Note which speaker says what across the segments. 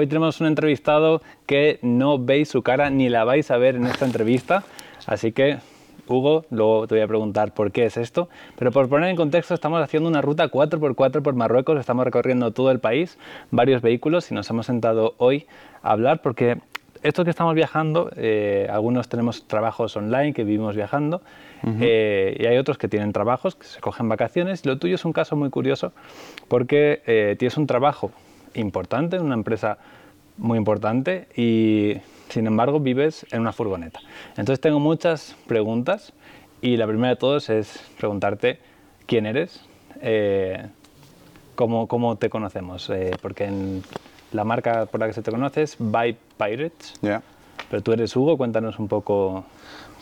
Speaker 1: Hoy tenemos un entrevistado que no veis su cara ni la vais a ver en esta entrevista, así que Hugo, luego te voy a preguntar por qué es esto, pero por poner en contexto, estamos haciendo una ruta 4x4 por Marruecos, estamos recorriendo todo el país, varios vehículos y nos hemos sentado hoy a hablar porque esto que estamos viajando, eh, algunos tenemos trabajos online que vivimos viajando eh, y hay otros que tienen trabajos que se cogen vacaciones. Lo tuyo es un caso muy curioso porque eh, tienes un trabajo importante en una empresa muy importante y sin embargo vives en una furgoneta. Entonces tengo muchas preguntas y la primera de todos es preguntarte quién eres, cómo, cómo, te conocemos, porque en la marca por la que se te conoce es By Pirates.
Speaker 2: Ya.
Speaker 1: Pero tú eres Hugo, cuéntanos un poco.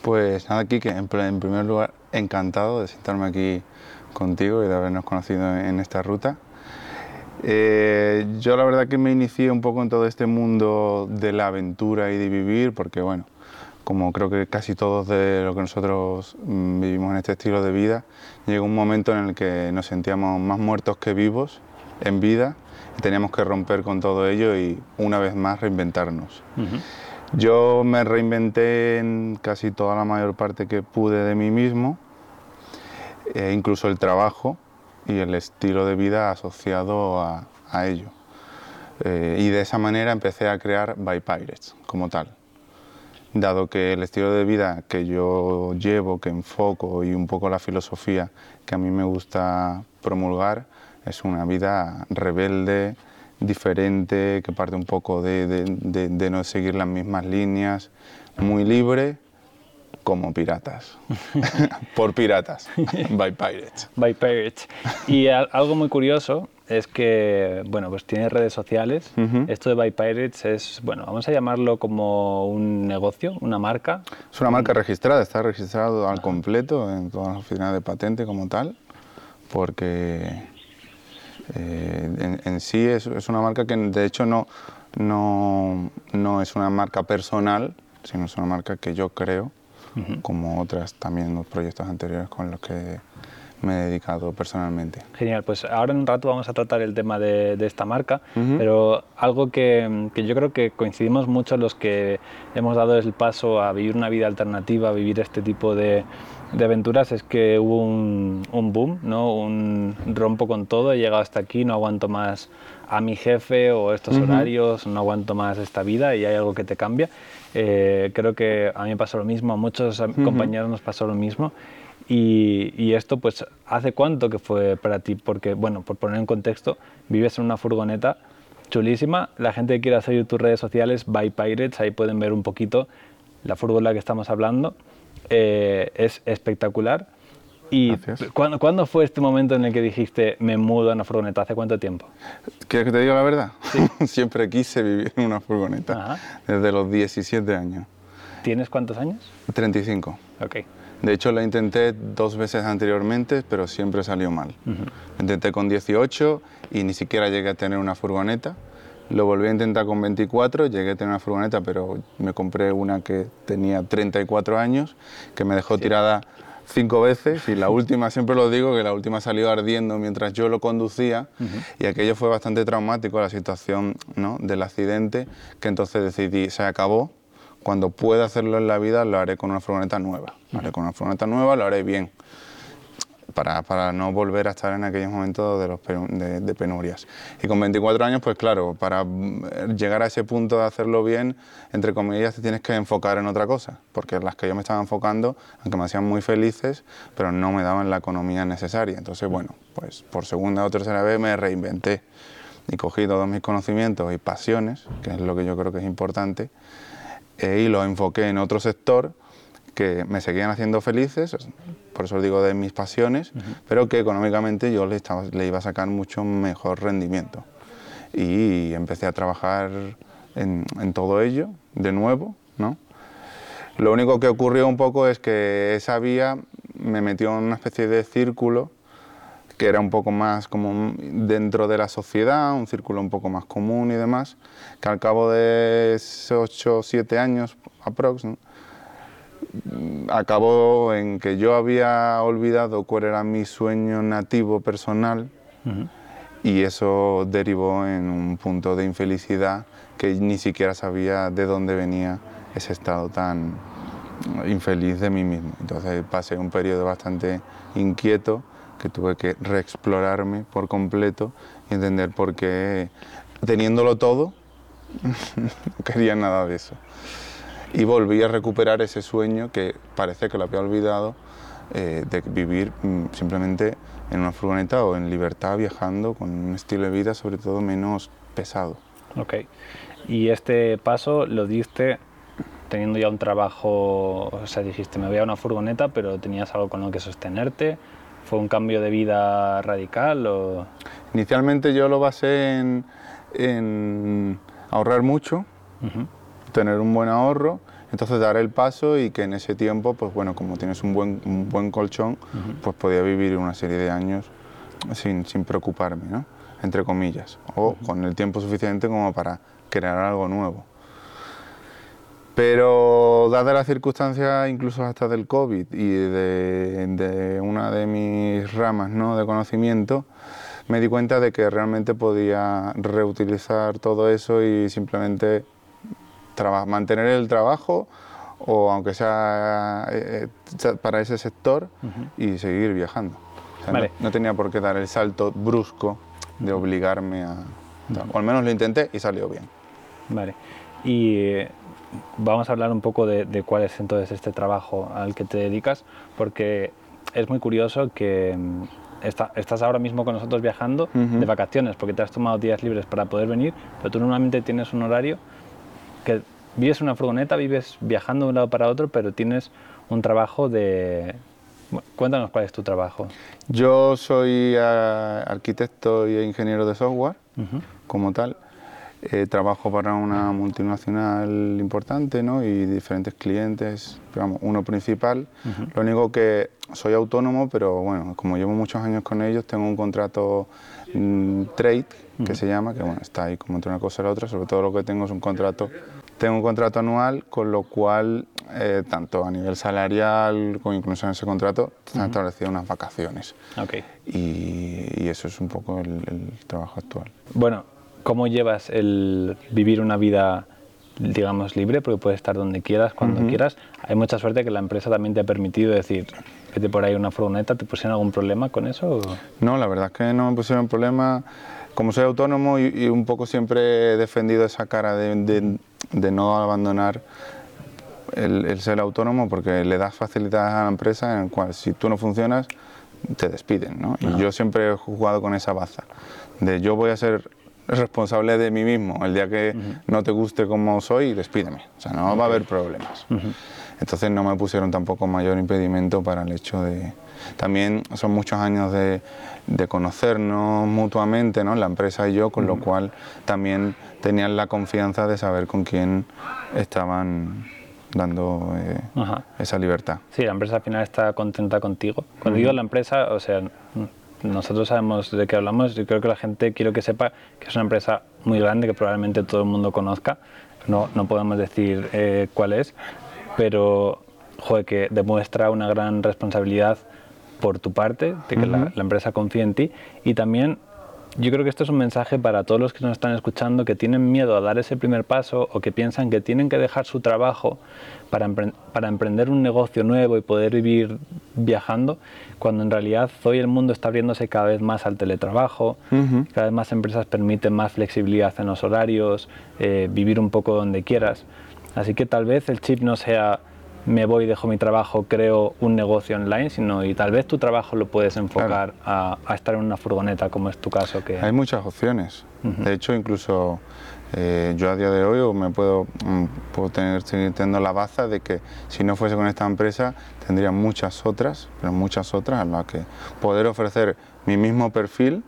Speaker 2: Pues nada, Kike, en, en primer lugar, encantado de sentarme aquí contigo y de habernos conocido en esta ruta. Eh, yo la verdad que me inicié un poco en todo este mundo de la aventura y de vivir, porque bueno, como creo que casi todos de lo que nosotros mm, vivimos en este estilo de vida, llegó un momento en el que nos sentíamos más muertos que vivos en vida teníamos que romper con todo ello y una vez más reinventarnos. Yo me reinventé en casi toda la mayor parte que pude de mí mismo, e incluso el trabajo y el estilo de vida asociado a, ello. Eh, y de esa manera empecé a crear By Pirates como tal. Dado que el estilo de vida que yo llevo, que enfoco y un poco la filosofía que a mí me gusta promulgar, es una vida rebelde, diferente, que parte un poco de, no seguir las mismas líneas, muy libre, como piratas. Por piratas. By Pirates.
Speaker 1: By Pirates. Y algo muy curioso es que, bueno, pues tiene redes sociales. Esto de By Pirates es, bueno, vamos a llamarlo como un negocio, una marca.
Speaker 2: Es una marca registrada, está registrado al completo en todas las oficinas de patente como tal, porque eh, en, sí es, una marca que de hecho no, no, no, es una marca personal, sino es una marca que yo creo, como otras también los proyectos anteriores con los que me he dedicado personalmente.
Speaker 1: Genial, pues ahora en un rato vamos a tratar el tema de, esta marca, pero algo que, que, yo creo que coincidimos mucho los que hemos dado el paso a vivir una vida alternativa, a vivir este tipo de, de aventuras es que hubo un, un, boom, ¿no? un rompo con todo, he llegado hasta aquí, no aguanto más a mi jefe o estos horarios, no aguanto más esta vida y hay algo que te cambia. Eh, creo que a mí me pasó lo mismo, a muchos compañeros nos pasó lo mismo. Y, y, esto, pues, ¿hace cuánto que fue para ti? Porque, bueno, por poner en contexto, vives en una furgoneta chulísima. La gente que quiera seguir tus redes sociales, By Pirates, ahí pueden ver un poquito la furgoneta que estamos hablando. Eh, es espectacular. ¿Y ¿cuándo, fue este momento en el que dijiste, me mudo a una furgoneta? ¿Hace cuánto tiempo?
Speaker 2: ¿Quieres que te diga la verdad? Siempre quise vivir en una furgoneta, desde los 17 años.
Speaker 1: ¿Tienes cuántos años?
Speaker 2: 35.
Speaker 1: Ok.
Speaker 2: De hecho, la intenté dos veces anteriormente, pero siempre salió mal. Intenté con 18 y ni siquiera llegué a tener una furgoneta. Lo volví a intentar con 24, llegué a tener una furgoneta, pero me compré una que tenía 34 años, que me dejó tirada cinco veces y la última, siempre lo digo, que la última salió ardiendo mientras yo lo conducía y aquello fue bastante traumático, la situación ¿no? del accidente, que entonces decidí, se acabó, cuando pueda hacerlo en la vida lo haré con una furgoneta nueva, lo haré con una furgoneta nueva, lo haré bien para, para, no volver a estar en aquellos momentos de, los, de, penurias. Y con 24 años, pues claro, para mm, llegar a ese punto de hacerlo bien, entre comillas, te tienes que enfocar en otra cosa, porque las que yo me estaba enfocando, aunque me hacían muy felices, pero no me daban la economía necesaria. Entonces, bueno, pues por segunda o tercera vez me reinventé y cogí todos mis conocimientos y pasiones, que es lo que yo creo que es importante, eh, y los enfoqué en otro sector que me seguían haciendo felices, por eso os digo de mis pasiones, pero que económicamente yo le, estaba, le iba a sacar mucho mejor rendimiento. Y empecé a trabajar en, todo ello, de nuevo, ¿no? Lo único que ocurrió un poco es que esa vía me metió en una especie de círculo que era un poco más como dentro de la sociedad, un círculo un poco más común y demás, que al cabo de 8 o 7 años aproximadamente, acabó en que yo había olvidado cuál era mi sueño nativo personal y eso derivó en un punto de infelicidad que ni siquiera sabía de dónde venía ese estado tan infeliz de mí mismo. Entonces pasé un periodo bastante inquieto que tuve que reexplorarme por completo y entender por qué, teniéndolo todo, no quería nada de eso. Y volví a recuperar ese sueño que parece que lo había olvidado, eh, de vivir mm, simplemente en una furgoneta o en libertad viajando con un estilo de vida sobre todo menos pesado.
Speaker 1: Ok. Y este paso lo diste teniendo ya un trabajo, o sea, dijiste, me voy a una furgoneta, pero tenías algo con lo que sostenerte. ¿Fue un cambio de vida radical o...?
Speaker 2: Inicialmente yo lo basé en, ahorrar mucho, tener un buen ahorro, entonces dar el paso y que en ese tiempo, pues bueno, como tienes un buen, un buen colchón, pues podía vivir una serie de años sin, sin preocuparme, ¿no? entre comillas, o con el tiempo suficiente como para crear algo nuevo. Pero dada la circunstancia incluso hasta del COVID y de, una de mis ramas ¿no? de conocimiento, me di cuenta de que realmente podía reutilizar todo eso y simplemente mantener el trabajo o aunque sea eh, eh, para ese sector y seguir viajando. no, tenía por qué dar el salto brusco de obligarme a... O al menos lo intenté y salió bien.
Speaker 1: Vale. Y eh, vamos a hablar un poco de, cuál es entonces este trabajo al que te dedicas, porque es muy curioso que mm, estás ahora mismo con nosotros viajando de vacaciones, porque te has tomado días libres para poder venir, pero tú normalmente tienes un horario que vives en una furgoneta, vives viajando de un lado para otro, pero tienes un trabajo de... cuéntanos cuál es tu trabajo.
Speaker 2: Yo soy eh, arquitecto y ingeniero de software, como tal. Eh, trabajo para una multinacional importante ¿no? y diferentes clientes, pero uno principal. Lo único que soy autónomo, pero bueno, como llevo muchos años con ellos, tengo un contrato mm, trade, que se llama, que bueno, está ahí como entre una cosa y la otra, sobre todo lo que tengo es un contrato, tengo un contrato anual, con lo cual, eh, tanto a nivel salarial como incluso en ese contrato, se han establecido unas vacaciones.
Speaker 1: Okay.
Speaker 2: Y, eso es un poco el, el trabajo actual.
Speaker 1: Bueno, ¿Cómo llevas el vivir una vida, digamos, libre? Porque puedes estar donde quieras, cuando quieras. Hay mucha suerte que la empresa también te ha permitido decir, vete por ahí una furgoneta, ¿te pusieron algún problema con eso?
Speaker 2: No, la verdad es que no me pusieron problema. Como soy autónomo y, un poco siempre he defendido esa cara de, no abandonar el, ser autónomo porque le das facilidades a la empresa en la cual si tú no funcionas te despiden. ¿no? Y yo siempre he jugado con esa baza de yo voy a ser responsable de mí mismo. El día que no te guste como soy, despídeme. O sea, no va a haber problemas. Entonces no me pusieron tampoco mayor impedimento para el hecho de... También son muchos años de, de conocernos mutuamente, ¿no? la empresa y yo, con lo cual también tenían la confianza de saber con quién estaban dando eh, esa libertad.
Speaker 1: Sí, la empresa al final está contenta contigo. Cuando digo la empresa, o sea, nosotros sabemos de qué hablamos. Yo creo que la gente quiero que sepa que es una empresa muy grande que probablemente todo el mundo conozca. No, no podemos decir eh, cuál es, pero joder, que demuestra una gran responsabilidad por tu parte, de que la, la, empresa confía en ti y también yo creo que esto es un mensaje para todos los que nos están escuchando que tienen miedo a dar ese primer paso o que piensan que tienen que dejar su trabajo para, para emprender un negocio nuevo y poder vivir viajando, cuando en realidad hoy el mundo está abriéndose cada vez más al teletrabajo, cada vez más empresas permiten más flexibilidad en los horarios, eh, vivir un poco donde quieras. Así que tal vez el chip no sea me voy, dejo mi trabajo, creo un negocio online, sino y tal vez tu trabajo lo puedes enfocar a, estar en una furgoneta, como es tu caso. Que...
Speaker 2: Hay muchas opciones. De hecho, incluso eh, yo a día de hoy me puedo, mm, puedo tener, teniendo la baza de que si no fuese con esta empresa, tendría muchas otras, pero muchas otras a las que poder ofrecer mi mismo perfil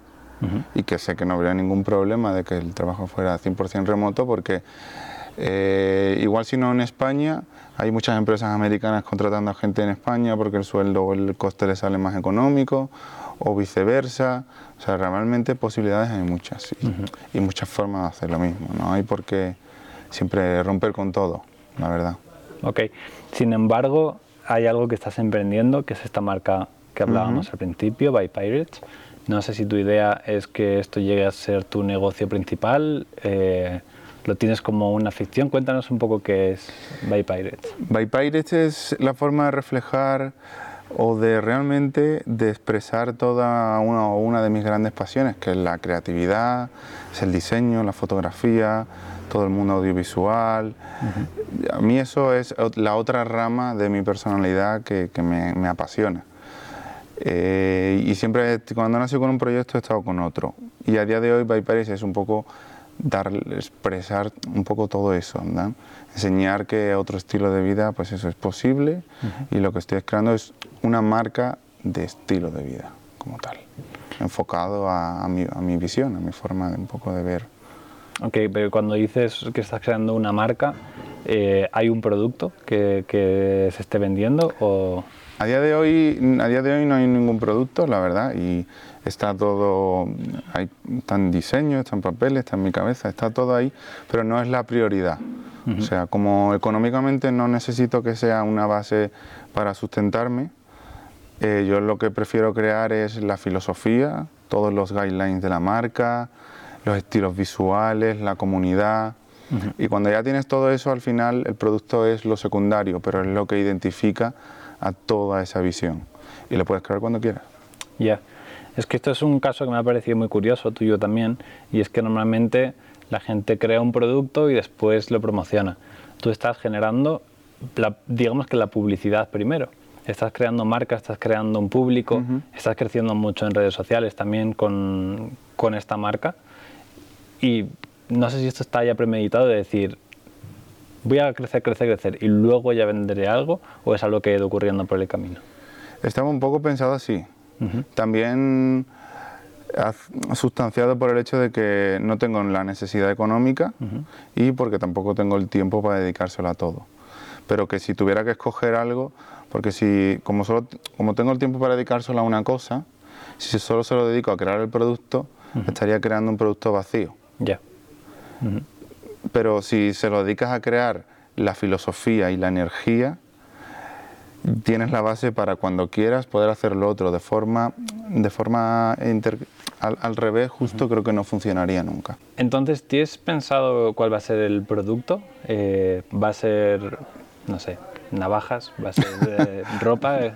Speaker 2: y que sé que no habría ningún problema de que el trabajo fuera 100% remoto porque eh, igual si no en España, hay muchas empresas americanas contratando a gente en España porque el sueldo o el coste les sale más económico o viceversa. O sea, realmente posibilidades hay muchas y, muchas formas de hacer lo mismo. No hay por qué siempre romper con todo, la verdad.
Speaker 1: Ok. Sin embargo, hay algo que estás emprendiendo, que es esta marca que hablábamos al principio, By Pirates. No sé si tu idea es que esto llegue a ser tu negocio principal. Eh, lo tienes como una ficción. Cuéntanos un poco qué es By Pirates.
Speaker 2: By Pirates es la forma de reflejar o de realmente de expresar toda una, una de mis grandes pasiones, que es la creatividad, es el diseño, la fotografía, todo el mundo audiovisual. A mí eso es la otra rama de mi personalidad que, que me, me, apasiona. Eh, y siempre, cuando nací con un proyecto, he estado con otro. Y a día de hoy, By Paris es un poco dar, expresar un poco todo eso, ¿no? enseñar que otro estilo de vida, pues eso es posible y lo que estoy creando es una marca de estilo de vida como tal, enfocado a, a, mi, a mi, visión, a mi forma de un poco de ver.
Speaker 1: Ok, pero cuando dices que estás creando una marca, eh, ¿hay un producto que, que, se esté vendiendo o...?
Speaker 2: A día, de hoy, a día de hoy no hay ningún producto, la verdad, y está todo, hay, está en diseño, está en papeles, está en mi cabeza, está todo ahí, pero no es la prioridad. Uh -huh. O sea, como económicamente no necesito que sea una base para sustentarme, eh, yo lo que prefiero crear es la filosofía, todos los guidelines de la marca, los estilos visuales, la comunidad. Uh -huh. Y cuando ya tienes todo eso, al final el producto es lo secundario, pero es lo que identifica a toda esa visión. Y lo puedes crear cuando quieras.
Speaker 1: Ya. Yeah. Es que esto es un caso que me ha parecido muy curioso, tuyo también, y es que normalmente la gente crea un producto y después lo promociona. Tú estás generando, la, digamos que la publicidad primero. Estás creando marcas, estás creando un público, uh -huh. estás creciendo mucho en redes sociales también con, con esta marca. Y no sé si esto está ya premeditado de decir, voy a crecer, crecer, crecer y luego ya venderé algo o es algo que ha ido ocurriendo por el camino.
Speaker 2: Estaba un poco pensado así. Uh -huh. También sustanciado por el hecho de que no tengo la necesidad económica uh -huh. y porque tampoco tengo el tiempo para dedicárselo a todo. Pero que si tuviera que escoger algo, porque si como solo como tengo el tiempo para dedicárselo a una cosa, si solo se lo dedico a crear el producto, uh -huh. estaría creando un producto vacío.
Speaker 1: Ya. Yeah.
Speaker 2: Uh -huh. Pero si se lo dedicas a crear la filosofía y la energía, tienes la base para cuando quieras poder hacer lo otro de forma, de forma inter, al, al, revés, justo uh -huh. creo que no funcionaría nunca.
Speaker 1: Entonces, ¿tienes pensado cuál va a ser el producto? Eh, ¿Va a ser, no sé, navajas? ¿Va a ser eh, ropa?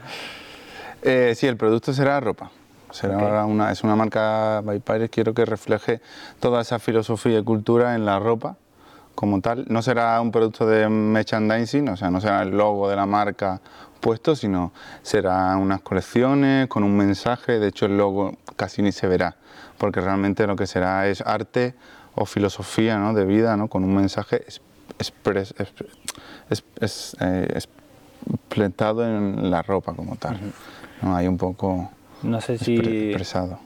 Speaker 2: Eh, sí, el producto será ropa. Será okay. una, es una marca by Pirates, quiero que refleje toda esa filosofía y cultura en la ropa como tal. No será un producto de merchandising, o sea, no será el logo de la marca puesto, sino será unas colecciones con un mensaje. De hecho, el logo casi ni se verá, porque realmente lo que será es arte o filosofía ¿no? de vida, ¿no? con un mensaje expres, expres, expres, eh, expletado en la ropa como tal. ¿no? Hay un poco
Speaker 1: no sé si
Speaker 2: expresado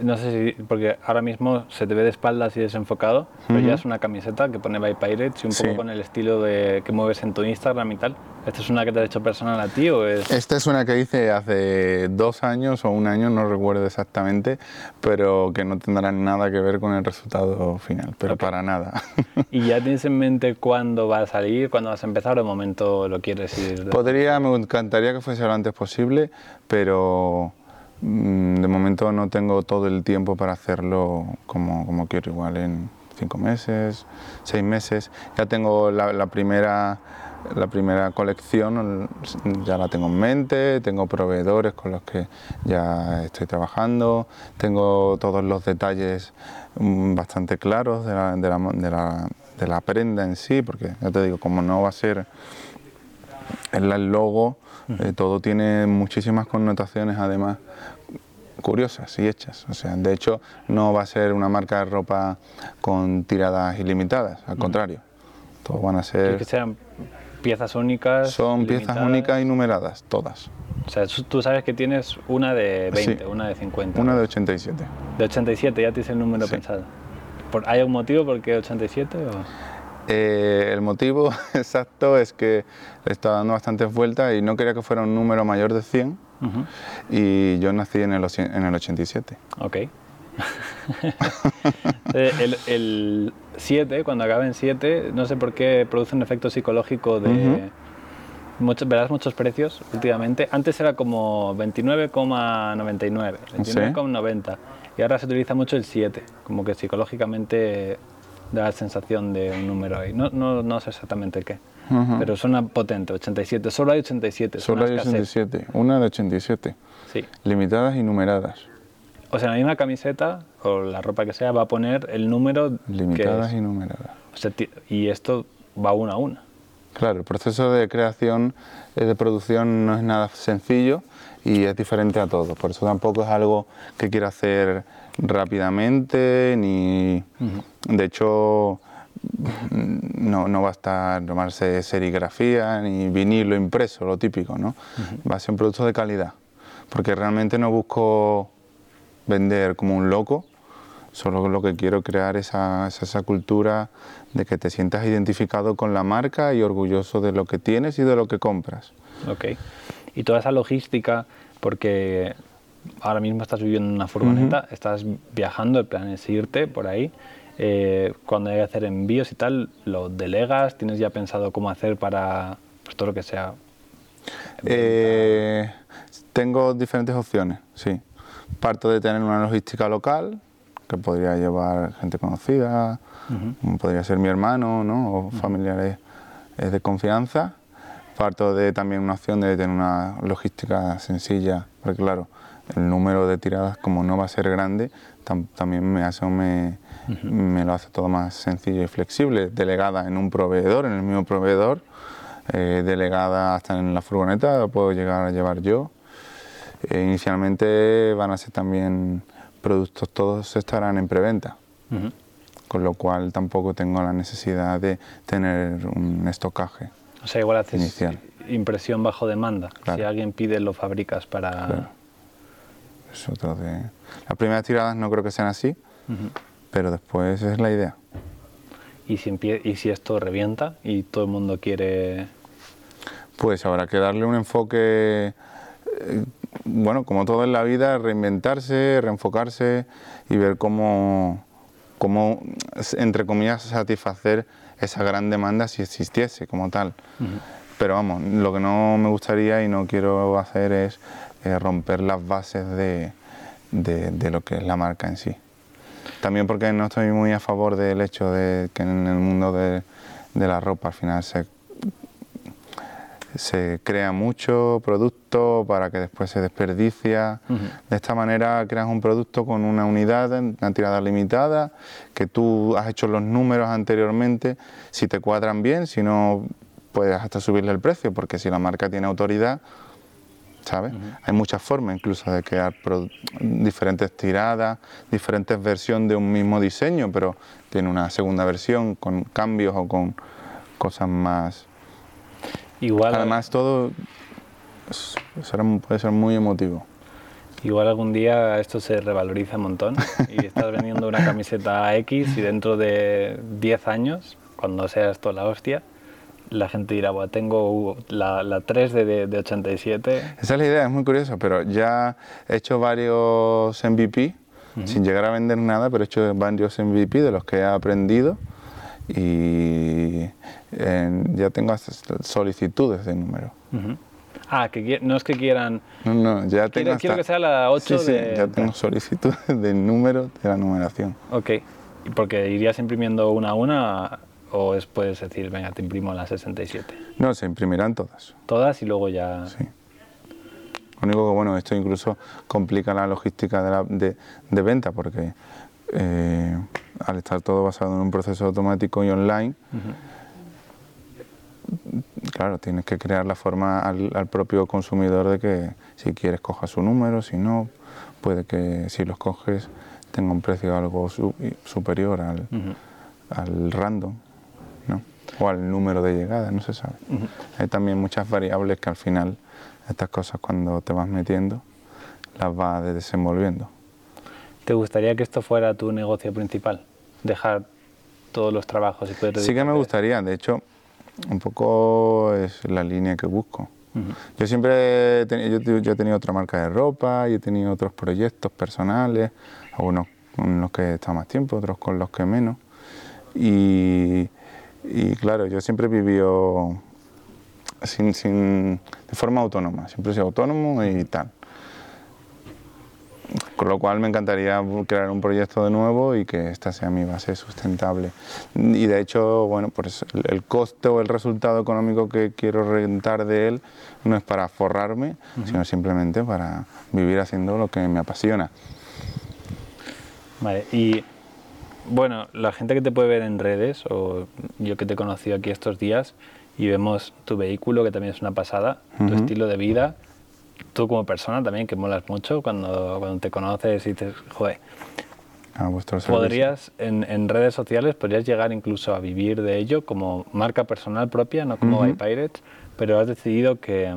Speaker 1: no sé si, porque ahora mismo se te ve de espaldas y desenfocado, pero uh -huh. ya es una camiseta que pone By Pirates y un sí. poco con el estilo de, que mueves en tu Instagram y tal. ¿Esta es una que te has hecho personal a ti o es...?
Speaker 2: Esta es una que hice hace dos años o un año, no recuerdo exactamente, pero que no tendrá nada que ver con el resultado final, pero okay. para nada.
Speaker 1: ¿Y ya tienes en mente cuándo va a salir, cuándo vas a empezar o de momento lo quieres ir?
Speaker 2: Podría, me encantaría que fuese lo antes posible, pero de momento no tengo todo el tiempo para hacerlo como, como quiero, igual en cinco meses, seis meses. Ya tengo la, la, primera, la primera colección, ya la tengo en mente, tengo proveedores con los que ya estoy trabajando, tengo todos los detalles mm, bastante claros de la, de la, de la, de la prenda en sí, porque ya te digo, como no va a ser el logo, eh, todo tiene muchísimas connotaciones además curiosas y hechas. O sea, de hecho, no va a ser una marca de ropa con tiradas ilimitadas, al contrario. Todos van a ser...
Speaker 1: Que sean piezas únicas.
Speaker 2: Son piezas únicas y numeradas, todas.
Speaker 1: O sea, tú sabes que tienes una de 20, sí, una de 50.
Speaker 2: Una de 87.
Speaker 1: De 87, ya tienes el número sí. pensado. ¿Hay algún motivo por qué 87? O?
Speaker 2: Eh, el motivo exacto es que le estaba dando bastantes vueltas y no quería que fuera un número mayor de 100 uh -huh. y yo nací en el, en el 87.
Speaker 1: Ok. el, el, 7, cuando acaba en 7, no sé por qué produce un efecto psicológico de... Uh -huh. Muchos, verás muchos precios últimamente. Antes era como 29,99, 29,90 sí. y ahora se utiliza mucho el 7, como que psicológicamente da la sensación de un número ahí. No, no, no sé exactamente qué, pero suena potente, 87. Solo hay 87.
Speaker 2: Solo hay 87, una de 87.
Speaker 1: Sí.
Speaker 2: Limitadas y numeradas.
Speaker 1: O sea, la misma camiseta o la ropa que sea va a poner el número
Speaker 2: limitadas y numeradas.
Speaker 1: y esto va una a una.
Speaker 2: Claro, el proceso de creación, eh, de producción no es nada sencillo y es diferente a todos. Por eso tampoco es algo que quiera hacer rápidamente, ni. De hecho, no, no va a estar tomarse serigrafía ni vinilo impreso, lo típico, ¿no? Va a ser un producto de calidad. Porque realmente no busco vender como un loco, solo lo que quiero crear es esa, esa cultura de que te sientas identificado con la marca y orgulloso de lo que tienes y de lo que compras.
Speaker 1: Ok. Y toda esa logística, porque ahora mismo estás viviendo en una furgoneta, estás viajando, el plan es irte por ahí. Eh, cuando hay que hacer envíos y tal, ¿lo delegas? ¿Tienes ya pensado cómo hacer para pues, todo lo que sea?
Speaker 2: Eh, tengo diferentes opciones, sí. Parto de tener una logística local, que podría llevar gente conocida, podría ser mi hermano ¿no? o familiares eh, de confianza. Parto de también una opción de tener una logística sencilla, porque claro, el número de tiradas como no va a ser grande, también me, hace, me, me, lo hace todo más sencillo y flexible, delegada en un proveedor, en el mismo proveedor, eh, delegada hasta en la furgoneta, puedo llegar a llevar yo. Eh, inicialmente van a ser también productos, todos estarán en preventa, con lo cual tampoco tengo la necesidad de tener un estocaje.
Speaker 1: O sea, igual haces inicial. impresión bajo demanda. Si alguien pide, lo fabricas para...
Speaker 2: Es otro de... Las primeras tiradas no creo que sean así, pero después es la idea.
Speaker 1: ¿Y si, ¿Y si esto revienta y todo el mundo quiere...?
Speaker 2: Pues habrá que darle un enfoque eh, bueno, como todo en la vida, reinventarse, reenfocarse y ver cómo, cómo entre comillas, satisfacer esa gran demanda si existiese como tal. Pero vamos, lo que no me gustaría y no quiero hacer es eh, romper las bases de, de, lo que es la marca en sí. También porque no estoy muy a favor del hecho de que en el mundo de, de la ropa al final se se crea mucho producto para que después se desperdicia. De esta manera creas un producto con una unidad, una tirada limitada, que tú has hecho los números anteriormente, si te cuadran bien, si no puedes hasta subirle el precio, porque si la marca tiene autoridad, ¿sabes? Hay muchas formas incluso de crear diferentes tiradas, diferentes versiones de un mismo diseño, pero tiene una segunda versión con cambios o con cosas más
Speaker 1: Igual,
Speaker 2: Además, todo puede ser muy emotivo.
Speaker 1: Igual algún día esto se revaloriza un montón y estás vendiendo una camiseta X y dentro de 10 años, cuando sea esto la hostia, la gente dirá, bueno, tengo la, la 3 de, de, 87.
Speaker 2: Esa es la idea, es muy curioso, pero ya he hecho varios MVP, sin llegar a vender nada, pero he hecho varios MVP de los que he aprendido y ya tengo solicitudes de número.
Speaker 1: Ah, que no es que quieran...
Speaker 2: No, no, ya tengo
Speaker 1: quiero, que sea la 8
Speaker 2: sí, sí, ya tengo solicitudes de número de la numeración.
Speaker 1: Ok, porque irías imprimiendo una a una o es, puedes decir, venga, te imprimo la 67.
Speaker 2: No, se imprimirán todas.
Speaker 1: Todas y luego ya...
Speaker 2: Sí. Lo único que, bueno, esto incluso complica la logística de, la, de, de venta porque eh, al estar todo basado en un proceso automático y online, claro, tienes que crear la forma al, propio consumidor de que si quieres coja su número, si no, puede que si los coges tenga un precio algo superior al, al random. ¿no? o al número de llegada, no se sabe. Hay también muchas variables que al final estas cosas cuando te vas metiendo las vas desenvolviendo.
Speaker 1: ¿Te gustaría que esto fuera tu negocio principal? Dejar todos los trabajos y poder
Speaker 2: Sí que me gustaría, de hecho, un poco es la línea que busco. Yo siempre he tenido, yo, he tenido otra marca de ropa y he tenido otros proyectos personales, algunos con los que he estado más tiempo, otros con los que menos. Y, y claro, yo siempre he vivido sin, sin, de forma autónoma, siempre he sido autónomo y tal Con lo cual me encantaría crear un proyecto de nuevo y que esta sea mi base sustentable. Y de hecho, bueno, pues el coste o el resultado económico que quiero rentar de él no es para forrarme, sino simplemente para vivir haciendo lo que me apasiona.
Speaker 1: Vale, y bueno, la gente que te puede ver en redes, o yo que te he conocido aquí estos días, y vemos tu vehículo, que también es una pasada, tu estilo de vida, tú como persona también, que molas mucho cuando, cuando te conoces y dices, joder,
Speaker 2: a vuestro
Speaker 1: podrías en, en, redes sociales, podrías llegar incluso a vivir de ello como marca personal propia, no como uh Pirates, pero has decidido que,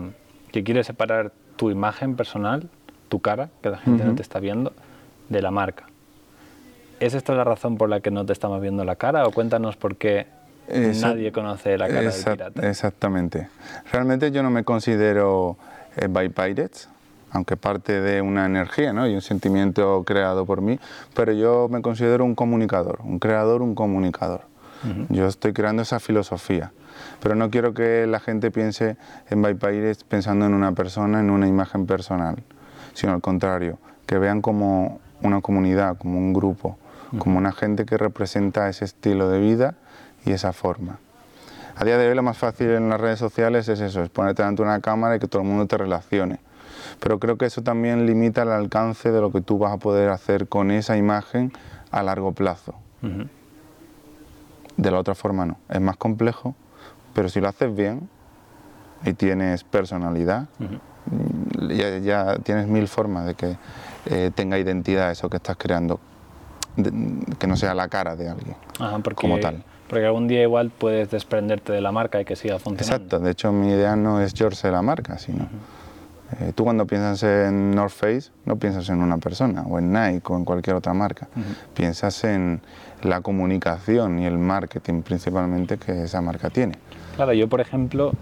Speaker 1: que, quieres separar tu imagen personal, tu cara, que la gente no te está viendo, de la marca. ¿Es esta la razón por la que no te estamos viendo la cara o cuéntanos por qué nadie conoce la cara del pirata?
Speaker 2: Exactamente. Realmente yo no me considero by Pirates, aunque parte de una energía ¿no? y un sentimiento creado por mí, pero yo me considero un comunicador, un creador, un comunicador. Yo estoy creando esa filosofía, pero no quiero que la gente piense en By Pirates pensando en una persona, en una imagen personal, sino al contrario, que vean como una comunidad, como un grupo, como una gente que representa ese estilo de vida y esa forma. A día de hoy lo más fácil en las redes sociales es eso, es ponerte delante de una cámara y que todo el mundo te relacione. Pero creo que eso también limita el alcance de lo que tú vas a poder hacer con esa imagen a largo plazo. De la otra forma no, es más complejo, pero si lo haces bien y tienes personalidad, ya, tienes mil formas de que eh, tenga identidad eso que estás creando que no sea la cara de alguien como tal.
Speaker 1: Porque algún día igual puedes desprenderte de la marca y que siga funcionando.
Speaker 2: Exacto, de hecho mi idea no es George de la marca, sino... Eh, tú cuando piensas en North Face no piensas en una persona o en Nike o en cualquier otra marca, piensas en la comunicación y el marketing principalmente que esa marca tiene.
Speaker 1: Claro, yo por ejemplo,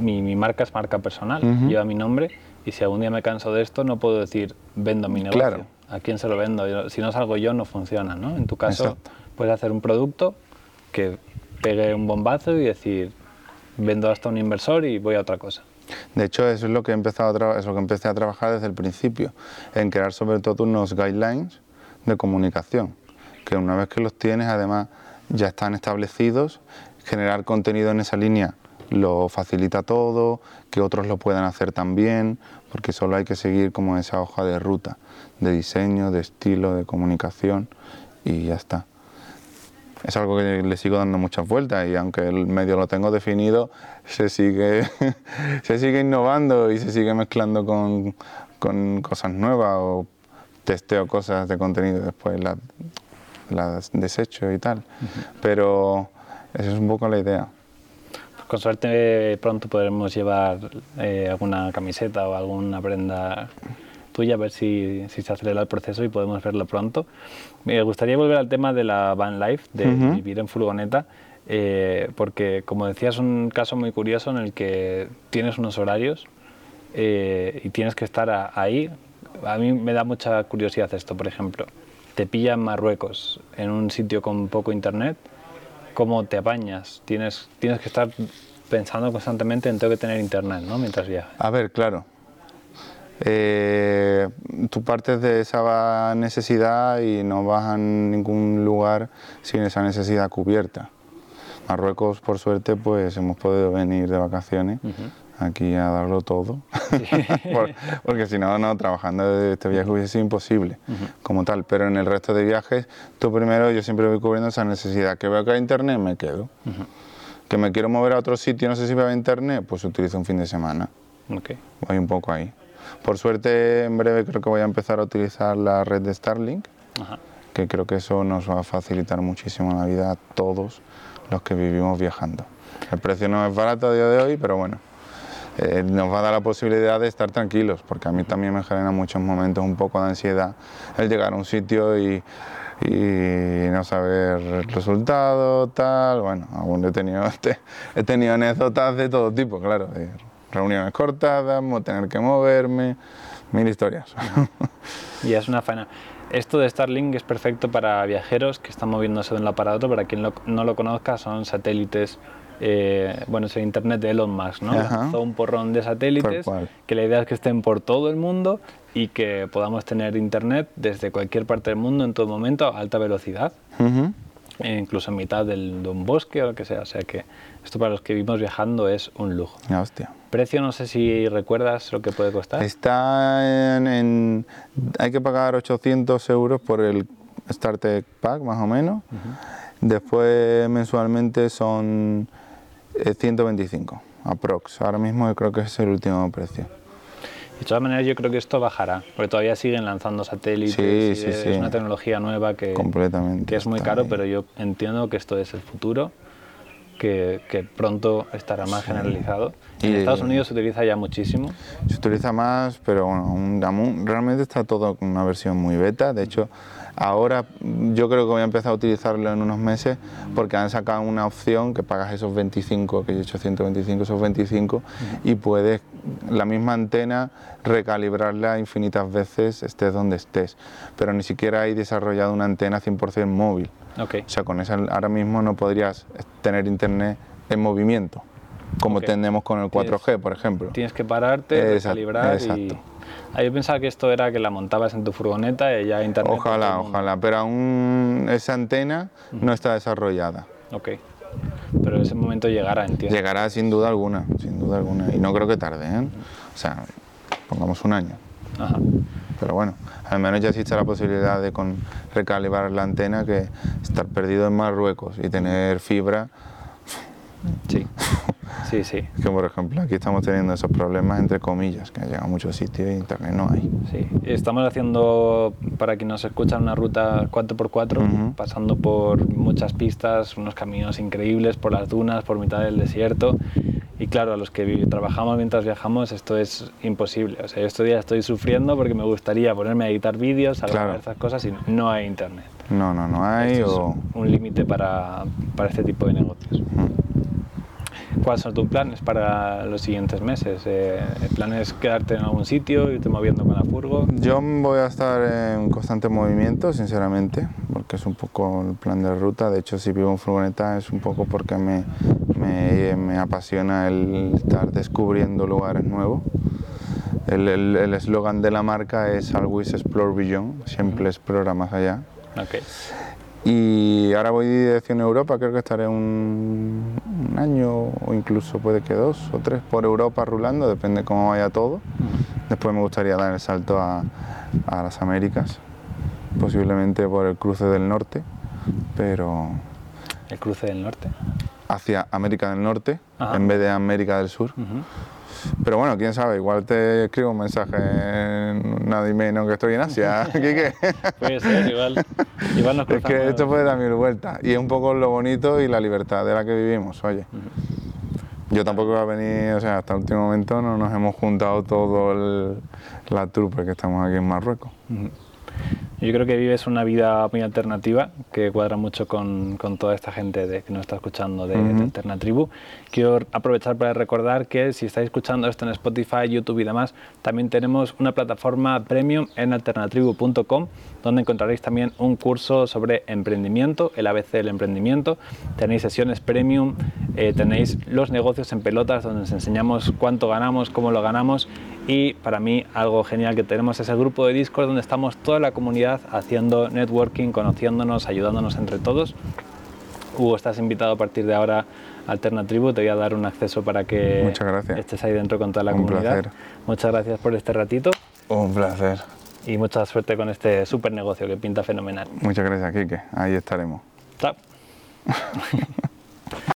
Speaker 1: mi, marca es marca personal, lleva mi nombre y si algún día me canso de esto no puedo decir vendo mi negocio. Claro. ¿A quién se lo vendo? Si no salgo yo, no funciona, ¿no? En tu caso, puedes hacer un producto que pegue un bombazo y decir, vendo hasta un inversor y voy a otra cosa.
Speaker 2: De hecho, eso es lo que he empezado a es que empecé a trabajar desde el principio, en crear sobre todo unos guidelines de comunicación, que una vez que los tienes, además ya están establecidos, generar contenido en esa línea lo facilita todo, que otros lo puedan hacer también, porque solo hay que seguir como esa hoja de ruta de diseño, de estilo, de comunicación y ya está. Es algo que le sigo dando muchas vueltas y aunque el medio lo tengo definido, se sigue, se sigue innovando y se sigue mezclando con, con cosas nuevas o testeo cosas de contenido y después las, las desecho y tal. Pero esa es un poco la idea
Speaker 1: con suerte pronto podremos llevar eh, alguna camiseta o alguna prenda tuya, a ver si, si, se acelera el proceso y podemos verlo pronto. Me gustaría volver al tema de la van life, de vivir en furgoneta, eh, porque como decías, es un caso muy curioso en el que tienes unos horarios eh, y tienes que estar ahí. A mí me da mucha curiosidad esto, por ejemplo, te pilla en Marruecos, en un sitio con poco internet, ¿cómo te apañas? Tienes, tienes que estar pensando constantemente en tengo que tener internet, ¿no? Mientras viajas.
Speaker 2: A ver, claro. Eh, tú partes de esa necesidad y no vas a ningún lugar sin esa necesidad cubierta. Marruecos, por suerte, pues hemos podido venir de vacaciones aquí a darlo todo, porque si no, no, trabajando este viaje hubiese sido imposible como tal, pero en el resto de viajes, tú primero, yo siempre voy cubriendo esa necesidad, que veo que hay internet, me quedo. Que me quiero mover a otro sitio, no sé si va a internet, pues utilizo un fin de semana.
Speaker 1: Okay.
Speaker 2: Voy un poco ahí. Por suerte, en breve creo que voy a empezar a utilizar la red de Starlink, que creo que eso nos va a facilitar muchísimo la vida a todos los que vivimos viajando. El precio no es barato a día de hoy, pero bueno, eh, nos va a dar la posibilidad de estar tranquilos, porque a mí también me genera muchos momentos un poco de ansiedad el llegar a un sitio y, no saber el resultado, tal. Bueno, aún he tenido, he tenido anécdotas de todo tipo, claro, de reuniones cortadas, tener que moverme, mil historias.
Speaker 1: Y es una faena. Esto de Starlink es perfecto para viajeros que están moviéndose de un lado para otro. Para quien no lo conozca, son satélites eh, bueno, es el Internet de Elon Musk, ¿no? Lanzó un porrón de satélites, que la idea es que estén por todo el mundo y que podamos tener Internet desde cualquier parte del mundo en todo momento a alta velocidad. E incluso en mitad del, de un bosque o lo que sea. O sea que esto para los que vivimos viajando es un lujo.
Speaker 2: hostia.
Speaker 1: Precio, no sé si recuerdas lo que puede costar.
Speaker 2: Está en, hay que pagar 800 euros por el Starter Pack, más o menos. Después mensualmente son 125, eh, aprox. Ahora mismo creo que es el último precio.
Speaker 1: De todas maneras, yo creo que esto bajará, porque todavía siguen lanzando satélites.
Speaker 2: Sí,
Speaker 1: sí,
Speaker 2: sí,
Speaker 1: es una tecnología nueva que,
Speaker 2: Completamente
Speaker 1: que es muy caro, pero yo entiendo que esto es el futuro, que, que pronto estará más generalizado. En Estados Unidos se utiliza ya muchísimo.
Speaker 2: Se utiliza más, pero bueno, realmente está todo con una versión muy beta. De hecho, Ahora yo creo que voy a empezar a utilizarlo en unos meses porque han sacado una opción que pagas esos 25, que he hecho 125, esos 25 y puedes la misma antena recalibrarla infinitas veces estés donde estés. Pero ni siquiera hay desarrollado una antena 100% móvil.
Speaker 1: Okay.
Speaker 2: O sea, con esa ahora mismo no podrías tener internet en movimiento como tenemos con el 4G, por ejemplo.
Speaker 1: Tienes que pararte, recalibrar y... Ah, yo pensaba que esto era que la montabas en tu furgoneta y ya internet.
Speaker 2: Ojalá, ojalá, pero aún esa antena no está desarrollada.
Speaker 1: Ok. Pero ese momento llegará, entiendo.
Speaker 2: Llegará sin duda alguna, sin duda alguna. Y no creo que tarde, ¿eh? O sea, pongamos un año. Ajá. Pero bueno, al menos ya existe la posibilidad de con recalibrar la antena que estar perdido en Marruecos y tener fibra.
Speaker 1: Sí. Sí, sí.
Speaker 2: Que por ejemplo aquí estamos teniendo esos problemas entre comillas, que llegado a muchos sitios y internet no hay.
Speaker 1: Sí, estamos haciendo, para quien nos escucha, una ruta 4x4, pasando por muchas pistas, unos caminos increíbles, por las dunas, por mitad del desierto. Y claro, a los que trabajamos mientras viajamos esto es imposible. O sea, yo estos días estoy sufriendo porque me gustaría ponerme a editar vídeos, a claro. esas cosas y no hay internet.
Speaker 2: No, no, no hay.
Speaker 1: o... un límite para, para, este tipo de negocios. ¿Cuáles son tus planes para los siguientes meses? Eh, ¿Planes quedarte en algún sitio, irte moviendo con la furgo?
Speaker 2: Yo voy a estar en constante movimiento, sinceramente, porque es un poco el plan de ruta. De hecho, si vivo en furgoneta es un poco porque me, me, apasiona el estar descubriendo lugares nuevos. El eslogan de la marca es Always Explore Beyond, siempre explora más allá.
Speaker 1: Okay.
Speaker 2: Y ahora voy dirección Europa, creo que estaré un, año o incluso puede que dos o tres por Europa rulando, depende cómo vaya todo. Después me gustaría dar el salto a, las Américas, posiblemente por el cruce del norte, pero...
Speaker 1: ¿El cruce del norte?
Speaker 2: Hacia América del Norte en vez de América del Sur. Pero bueno, quién sabe, igual te escribo un mensaje en nadie menos que estoy en Asia.
Speaker 1: Puede ser, igual, igual nos
Speaker 2: Es que esto puede dar mil vueltas. Y es un poco lo bonito y la libertad de la que vivimos, oye. Yo tampoco voy a venir, o sea, hasta el último momento no nos hemos juntado todo la trupe que estamos aquí en Marruecos.
Speaker 1: Yo creo que vives una vida muy alternativa que cuadra mucho con, con toda esta gente de, que nos está escuchando de, Alternatribu. Quiero aprovechar para recordar que si estáis escuchando esto en Spotify, YouTube y demás, también tenemos una plataforma premium en alternatribu.com donde encontraréis también un curso sobre emprendimiento, el ABC del emprendimiento. Tenéis sesiones premium, eh, tenéis los negocios en pelotas donde os enseñamos cuánto ganamos, cómo lo ganamos y para mí algo genial que tenemos es el grupo de Discord donde estamos toda la comunidad haciendo networking, conociéndonos, ayudándonos entre todos. Hugo, estás invitado a partir de ahora a Alternatribu, te voy a dar un acceso para que estés ahí dentro con toda la comunidad. Muchas gracias por este ratito.
Speaker 2: Un placer.
Speaker 1: Y mucha suerte con este super negocio que pinta fenomenal.
Speaker 2: Muchas gracias, Kike. Ahí estaremos.
Speaker 1: Chao.